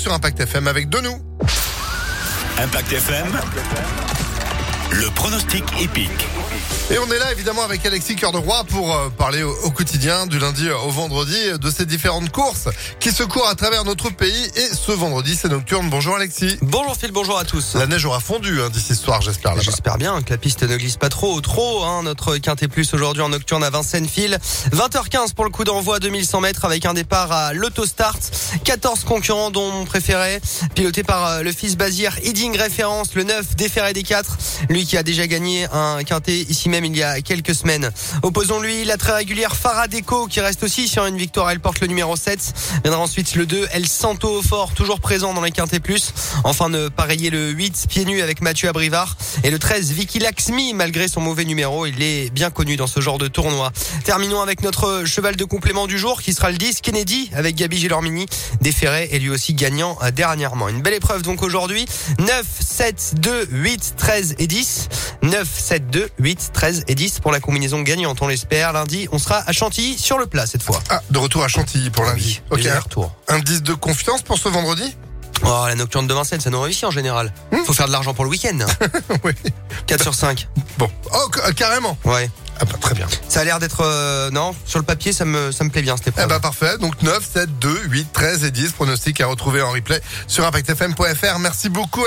sur Impact FM avec de nous. Impact FM, le pronostic épique. Et on est là évidemment avec Alexis Cœur de Roi pour euh, parler au, quotidien du lundi au vendredi de ces différentes courses qui se courent à travers notre pays. Et ce vendredi, c'est nocturne. Bonjour Alexis. Bonjour Phil, bonjour à tous. La neige aura fondu hein, d'ici ce soir, j'espère. là-bas. J'espère bien que la piste ne glisse pas trop, trop. Hein, notre quintet plus aujourd'hui en nocturne à Vincennes Fil. 20h15 pour le coup d'envoi 2100 mètres avec un départ à l'autostart. 14 concurrents dont mon préféré, piloté par euh, le fils Bazir, Edding référence, le 9 déféré des 4. Lui qui a déjà gagné un quintet ici même il y a quelques semaines. Opposons-lui la très régulière Farah Deco qui reste aussi sur une victoire. Elle porte le numéro 7. Viendra ensuite le 2, El Santo fort, toujours présent dans les quintés plus. Enfin de pareiller le 8, pieds nus avec Mathieu Abrivard. Et le 13, Vicky Laxmi, malgré son mauvais numéro, il est bien connu dans ce genre de tournoi. Terminons avec notre cheval de complément du jour qui sera le 10, Kennedy, avec Gabi Gilormini, déféré et lui aussi gagnant euh, dernièrement. Une belle épreuve donc aujourd'hui. 9, 7, 2, 8, 13 et 10. 9, 7, 2, 8, 13 et 10 pour la combinaison gagnante, on l'espère. Lundi, on sera à Chantilly sur le plat cette fois. Ah, de retour à Chantilly pour lundi. Oui, Ok. Indice de confiance pour ce vendredi? Oh, la nocturne de Vincennes, ça nous réussit en général. Faut faire de l'argent pour le week-end. Oui. 4 sur 5. Bon. Oh, ca- carrément. Ouais. Ah bah, très bien. Ça a l'air d'être... euh, non, sur le papier, ça me, ça me plaît bien cette Eh bah parfait. Donc 9, 7, 2, 8, 13 et 10. Pronostic à retrouver en replay sur impactfm.fr. Merci beaucoup.